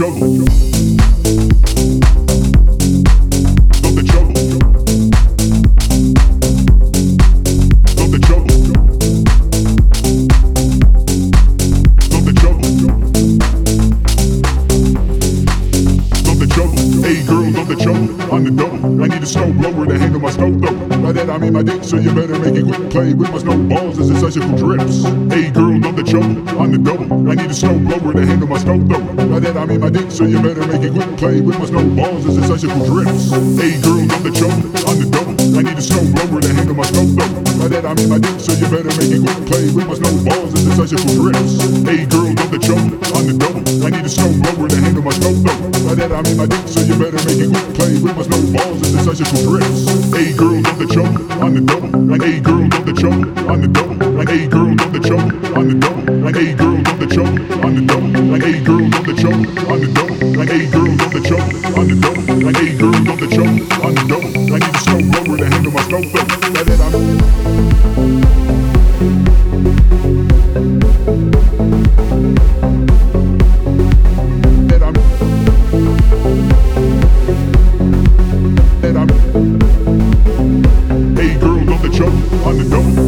jungle. By that I mean my dick, so you better make it quick. Play with my snowballs as it icicle drips. Hey girl, stop the trouble. On the double. I need a snow blower to handle my snow though. By that I mean my dick, so you better make it quick. Play with my snowballs as it icicle drips. Hey girl, stop the trouble. On the double. I need a snow blower to handle my snow though. By that I mean my dick, so you better make it quick. Play with my snowballs as it icicle drips. Hey girl, stop the trouble. On the double. I need a snow blower to handle my snow though. By that I mean my dick, so you better make it quick. Play with my snowballs as it icicle drips. Hey girl, stop the trouble. On the double. Like hey girl, stop the trouble. On the double. Like hey girl, stop the trouble. On the double. Like hey girl, stop the trouble. On the double. Like hey girl, stop the trouble. On the double. Like hey girl, stop the trouble. On the double. Like hey girl, stop the trouble. On the double. I need a snow blower to handle my snow though. By that I that the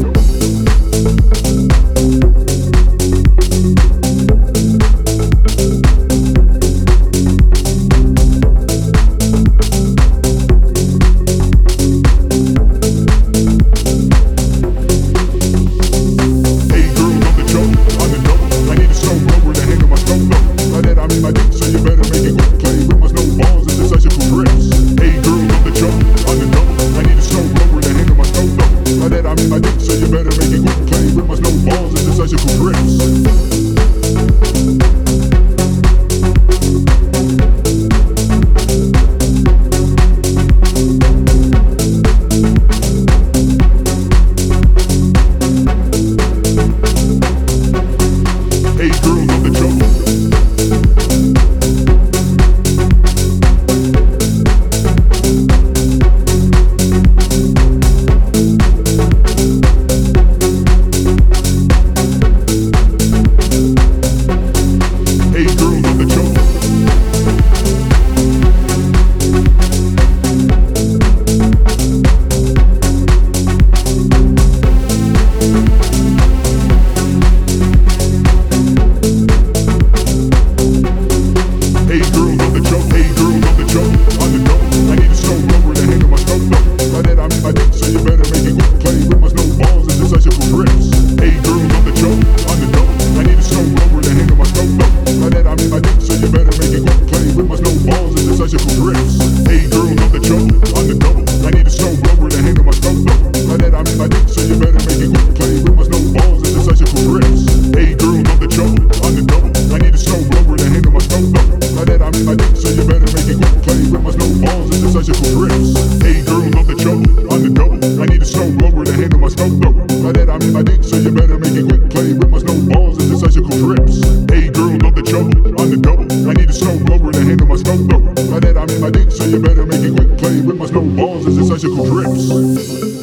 handle my snow though. By that I mean my dick, so you better make it quick. Play with my snowballs as it's icicle drips. Hey girl, don't the trouble. On the double. I need a snow blower to handle my snow though. By that I mean my dick, so you better make it quick. Play with my snowballs as it's icicle drips.